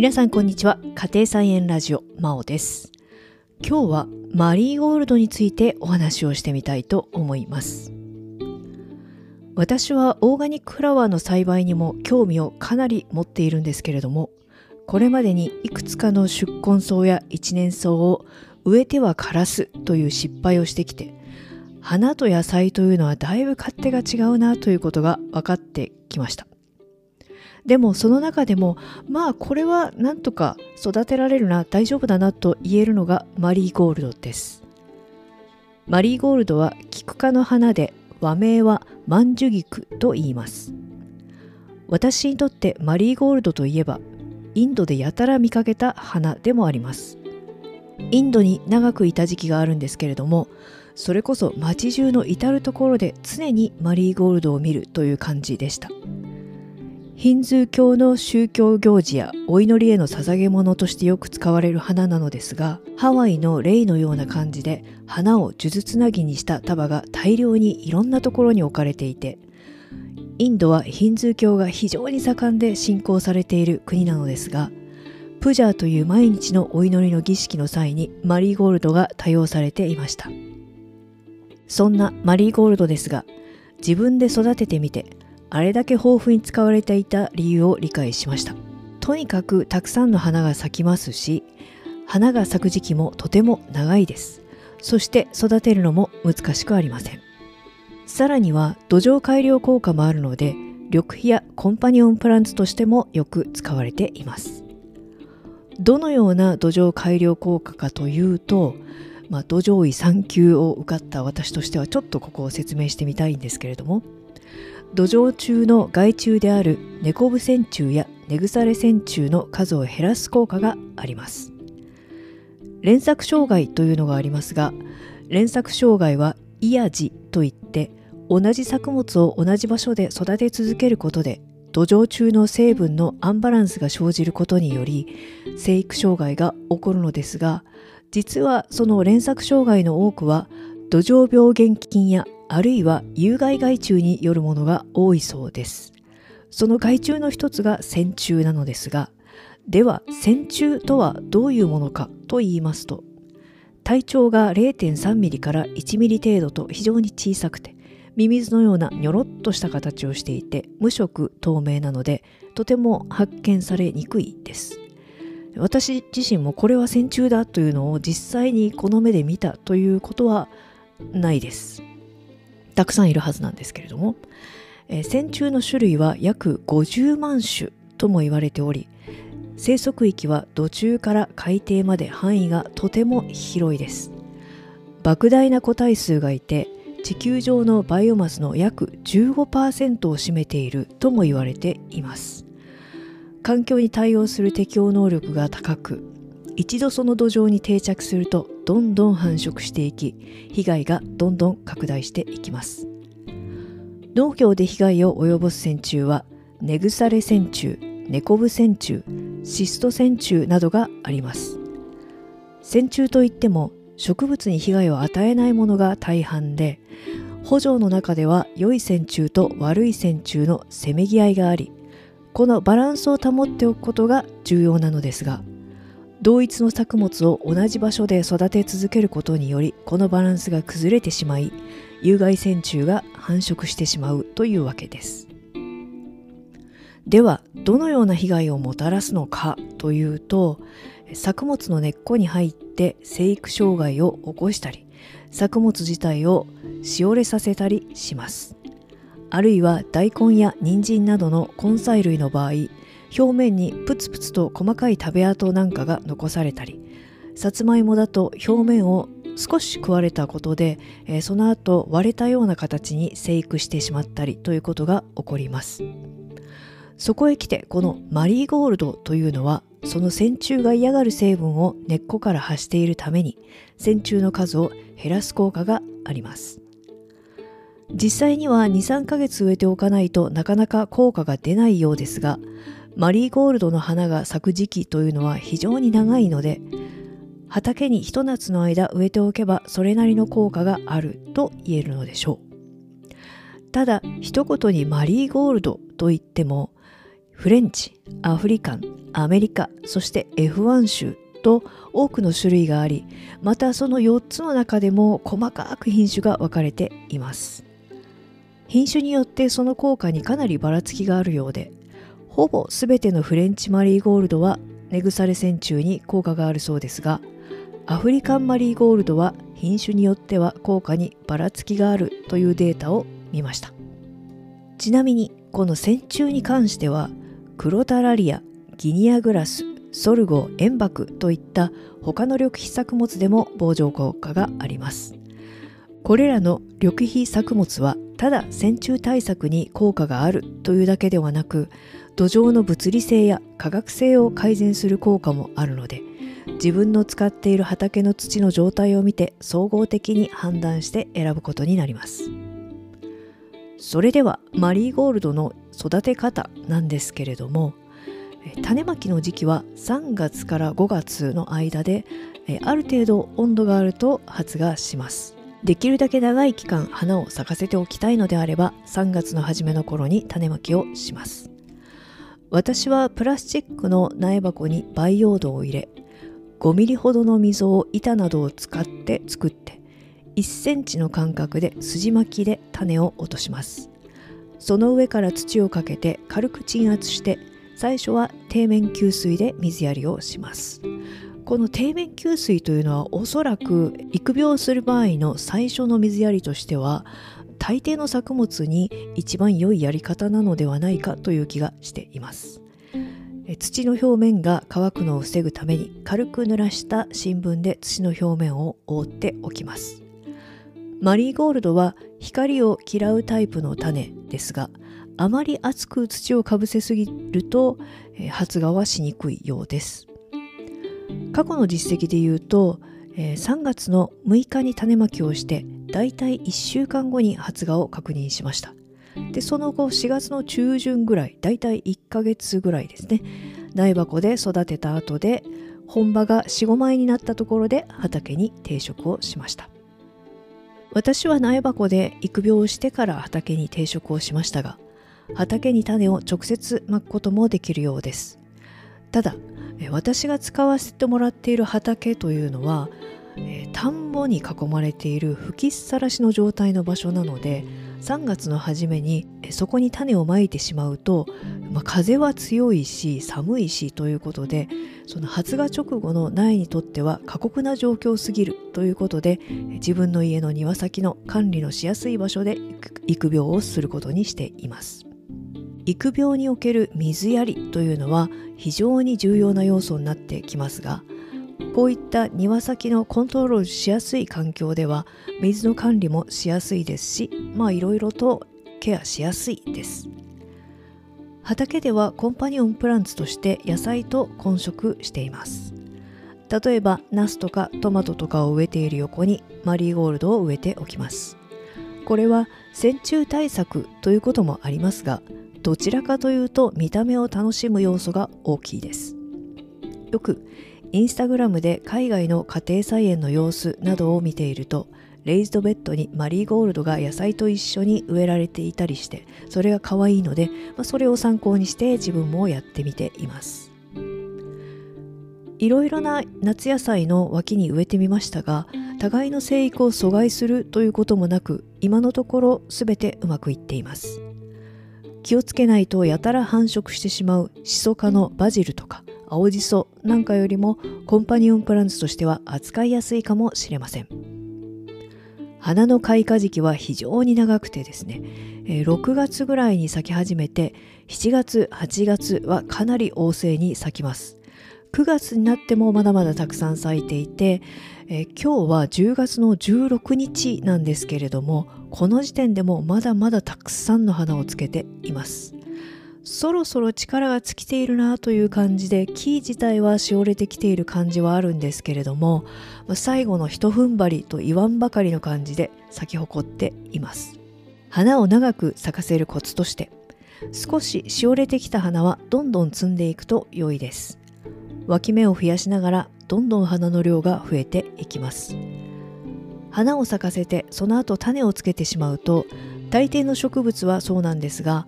皆さんこんにちは。家庭菜園ラジオまおです。今日はマリーゴールドについてお話をしてみたいと思います。私はオーガニックフラワーの栽培にも興味をかなり持っているんですけれどもこれまでにいくつかの宿根草や一年草を植えては枯らすという失敗をしてきて花と野菜というのはだいぶ勝手が違うなということが分かってきました。でもその中でもまあこれはなんとか育てられるな大丈夫だなと言えるのがマリーゴールドです。マリーゴールドはキク科の花で和名はマンジュギクと言います。私にとってマリーゴールドといえばインドでやたら見かけた花でもあります。インドに長くいた時期があるんですけれどもそれこそ街中の至る所で常にマリーゴールドを見るという感じでした。ヒンズー教の宗教行事やお祈りへの捧げ物としてよく使われる花なのですがハワイのレイのような感じで花を数珠つなぎにした束が大量にいろんなところに置かれていてインドはヒンズー教が非常に盛んで信仰されている国なのですがプジャーという毎日のお祈りの儀式の際にマリーゴールドが多用されていました。そんなマリーゴールドですが自分で育ててみてあれだけ豊富に使われていた理由を理解しました。とにかくたくさんの花が咲きますし花が咲く時期もとても長いです。そして育てるのも難しくありません。さらには土壌改良効果もあるので緑肥やコンパニオンプランツとしてもよく使われています。どのような土壌改良効果かというと、まあ、土壌医3級を受かった私としてはちょっとここを説明してみたいんですけれども土壌中の害虫であるネコブ線虫やネグサレ線虫の数を減らす効果があります。連作障害というのがありますが連作障害はイヤジといって同じ作物を同じ場所で育て続けることで土壌中の成分のアンバランスが生じることにより生育障害が起こるのですが実はその連作障害の多くは土壌病原菌やあるいは有害害虫によるものが多いそうです。その害虫の一つが線虫なのですがでは線虫とはどういうものかと言いますと体長が0.3ミリから1ミリ程度と非常に小さくてミミズのようなニョロッとした形をしていて無色透明なのでとても発見されにくいです。私自身もこれは線虫だというのを実際にこの目で見たということはないです。たくさんいるはずなんですけれども、えー、線虫の種類は約50万種とも言われており生息域は土中から海底まで範囲がとても広いです。莫大な個体数がいて地球上のバイオマスの約15%を占めているとも言われています。環境に対応する適応能力が高く一度その土壌に定着するとどんどん繁殖していき被害がどんどん拡大していきます。農業で被害を及ぼす線虫は根腐れ線虫ネコブ線虫シスト線虫などがあります。線虫といっても植物に被害を与えないものが大半で補助の中では良い線虫と悪い線虫のせめぎ合いがありこのバランスを保っておくことが重要なのですが同一の作物を同じ場所で育て続けることによりこのバランスが崩れてしまい有害線虫が繁殖してしまうというわけです。ではどのような被害をもたらすのかというと作物の根っこに入って生育障害を起こしたり作物自体をしおれさせたりします。あるいは大根や人参などの根菜類の場合表面にプツプツと細かい食べ跡なんかが残されたりさつまいもだと表面を少し食われたことで、えー、その後割れたような形に生育してしまったりということが起こります。そこへ来てこのマリーゴールドというのはその線虫が嫌がる成分を根っこから発しているために線虫の数を減らす効果があります。実際には23ヶ月植えておかないとなかなか効果が出ないようですがマリーゴールドの花が咲く時期というのは非常に長いので畑にひと夏の間植えておけばそれなりの効果があると言えるのでしょう。ただ一言にマリーゴールドと言ってもフレンチアフリカンアメリカそして F1 種と多くの種類がありまたその4つの中でも細かく品種が分かれています。品種によってその効果にかなりばらつきがあるようでほぼ全てのフレンチマリーゴールドは根腐れ線虫に効果があるそうですがアフリカンマリーゴールドは品種によっては効果にばらつきがあるというデータを見ました。ちなみにこの線虫に関してはクロタラリアギニアグラスソルゴ塩爆といった他の緑肥作物でも防除効果があります。これらの緑肥作物はただ線虫対策に効果があるというだけではなく土壌の物理性や化学性を改善する効果もあるので自分の使っている畑の土の状態を見て総合的に判断して選ぶことになります。それではマリーゴールドの育て方なんですけれども種まきの時期は3月から5月の間である程度温度があると発芽します。できるだけ長い期間花を咲かせておきたいのであれば3月の初めの頃に種まきをします。私はプラスチックの苗箱に培養土を入れ5ミリほどの溝を板などを使って作って1センチの間隔で筋巻きで種を落とします。その上から土をかけて軽く鎮圧して最初は底面給水で水やりをします。この底面給水というのはおそらく育苗する場合の最初の水やりとしては大抵の作物に一番良いやり方なのではないかという気がしています。土の表面が乾くのを防ぐために軽く濡らした新聞で土の表面を覆っておきます。マリーゴールドは光を嫌うタイプの種ですがあまり厚く土をかぶせすぎると、発芽はしにくいようです。過去の実績で言うと、3月の6日に種まきをしてだいたい1週間後に発芽を確認しました。でその後4月の中旬ぐらいだいたい1ヶ月ぐらいですね。苗箱で育てた後で本葉が45枚になったところで畑に定食をしました。私は苗箱で育苗をしてから畑に定食をしましたが畑に種を直接まくこともできるようです。ただ私が使わせてもらっている畑というのは田んぼに囲まれている吹きさらしの状態の場所なので3月の初めにそこに種をまいてしまうと、まあ、風は強いし寒いしということでその発芽直後の苗にとっては過酷な状況すぎるということで自分の家の庭先の管理のしやすい場所で育苗をすることにしています。育苗における水やりというのは非常に重要な要素になってきますがこういった庭先のコントロールしやすい環境では水の管理もしやすいですしまあいろいろとケアしやすいです。畑ではコンパニオンプランツとして野菜と混植しています。例えばナスとかトマトとかを植えている横にマリーゴールドを植えておきます。これは線虫対策ということもありますがどちらかというと見た目を楽しむ要素が大きいです。よくインスタグラムで海外の家庭菜園の様子などを見ているとレイズドベッドにマリーゴールドが野菜と一緒に植えられていたりしてそれが可愛いので、まあ、それを参考にして自分もやってみています。いろいろな夏野菜の脇に植えてみましたが互いの生育を阻害するということもなく今のところ全てうまくいっています。気をつけないとやたら繁殖してしまうシソ科のバジルとか青じそなんかよりもコンパニオンプランツとしては扱いやすいかもしれません。花の開花時期は非常に長くてですね6月ぐらいに咲き始めて7月8月はかなり旺盛に咲きます。9月になってもまだまだたくさん咲いていて、え今日は10月の16日なんですけれどもこの時点でもまだまだたくさんの花をつけています。そろそろ力が尽きているなという感じで木自体はしおれてきている感じはあるんですけれども最後の一踏ん張りと言わんばかりの感じで咲き誇っています。花を長く咲かせるコツとして少ししおれてきた花はどんどん摘んでいくと良いです。脇芽を増やしながらどんどん花の量が増えていきます。花を咲かせてその後種をつけてしまうと大抵の植物はそうなんですが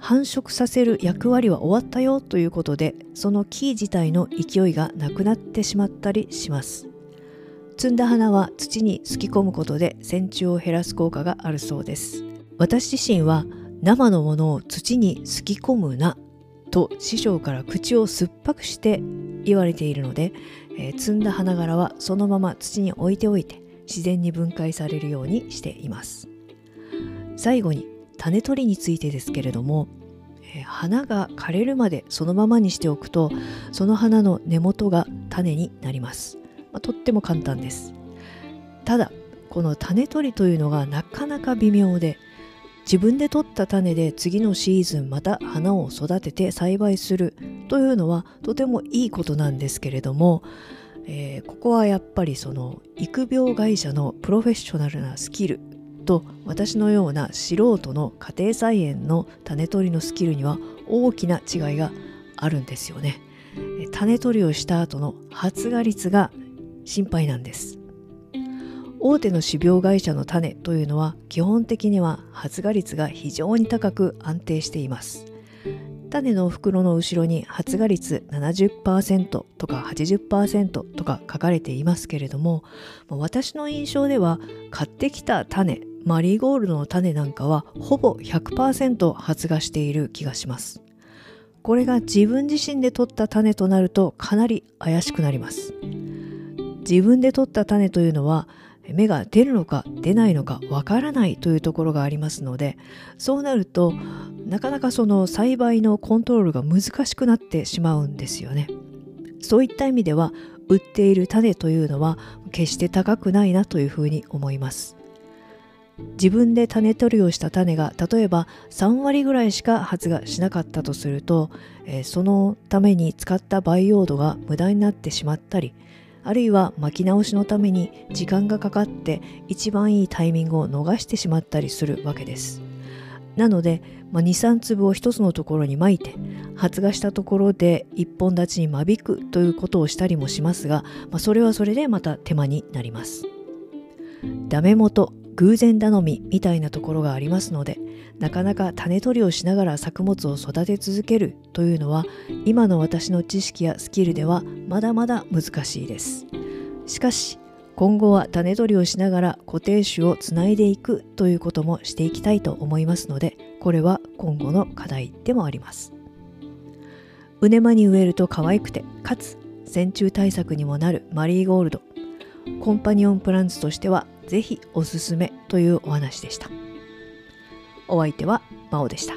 繁殖させる役割は終わったよということでその木自体の勢いがなくなってしまったりします。摘んだ花は土にすき込むことで線虫を減らす効果があるそうです。私自身は生のものを土にすき込むなと師匠から口を酸っぱくして言われているので、えー、摘んだ花柄はそのまま土に置いておいて自然に分解されるようにしています。最後に種取りについてですけれども、えー、花が枯れるまでそのままにしておくとその花の根元が種になります、まあ、とっても簡単です。ただこの種取りというのがなかなか微妙で自分で取った種で次のシーズンまた花を育てて栽培するというのはとてもいいことなんですけれども、えー、ここはやっぱりその育苗会社のプロフェッショナルなスキルと私のような素人の家庭菜園の種取りのスキルには大きな違いがあるんですよね。種取りをした後の発芽率が心配なんです。大手の種苗会社の種というのは基本的には発芽率が非常に高く安定しています。種の袋の後ろに発芽率70%とか80%とか書かれていますけれども私の印象では買ってきた種マリーゴールドの種なんかはほぼ100%発芽している気がします。これが自分自身で取った種となるとかなり怪しくなります。自分で取った種というのは芽が出るのか出ないのかわからないというところがありますのでそうなるとなかなかその栽培のコントロールが難しくなってしまうんですよね。そういった意味では売っている種というのは決して高くないなというふうに思います。自分で種取りをした種が例えば3割ぐらいしか発芽しなかったとすると、えー、そのために使った培養土が無駄になってしまったりあるいは巻き直しのために時間がかかって一番いいタイミングを逃してしまったりするわけです。なので、まあ、23粒を一つのところに巻いて発芽したところで一本立ちに間引くということをしたりもしますが、まあ、それはそれでまた手間になります。ダメ元偶然頼みみたいなところがありますのでなかなか種取りをしながら作物を育て続けるというのは今の私の知識やスキルではまだまだ難しいです。しかし今後は種取りをしながら固定種をつないでいくということもしていきたいと思いますのでこれは今後の課題でもあります。畝間に植えると可愛くてかつ線虫対策にもなるマリーゴールド。コンパニオンプランツとしてはぜひおすすめというお話でした。お相手は真央でした。